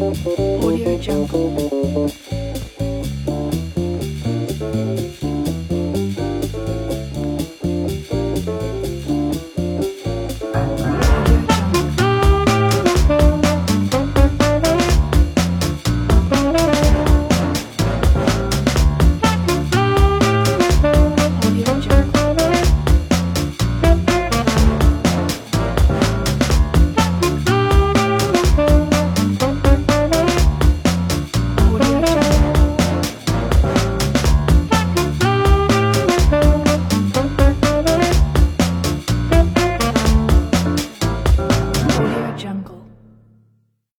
Audio Jungle.